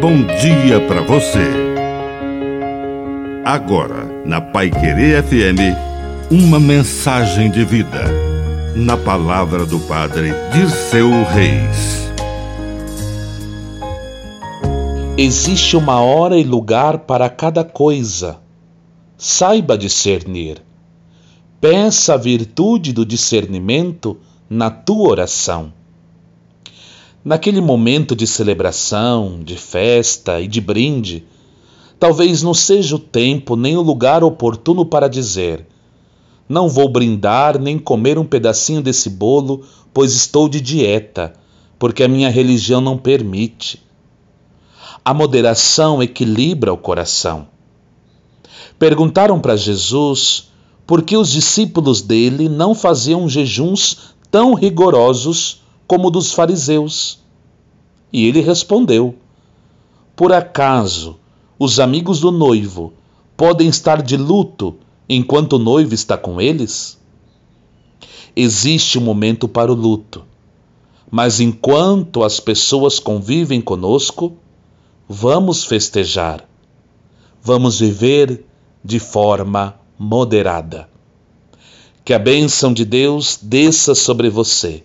bom dia para você. Agora, na Pai Querer FM, uma mensagem de vida. Na palavra do Padre Dirceu Reis. Existe uma hora e lugar para cada coisa. Saiba discernir. Peça a virtude do discernimento na tua oração. Naquele momento de celebração, de festa e de brinde, talvez não seja o tempo nem o lugar oportuno para dizer: Não vou brindar nem comer um pedacinho desse bolo, pois estou de dieta, porque a minha religião não permite. A moderação equilibra o coração. Perguntaram para Jesus por que os discípulos dele não faziam jejuns tão rigorosos como dos fariseus. E ele respondeu: Por acaso os amigos do noivo podem estar de luto enquanto o noivo está com eles? Existe um momento para o luto, mas enquanto as pessoas convivem conosco, vamos festejar, vamos viver de forma moderada. Que a bênção de Deus desça sobre você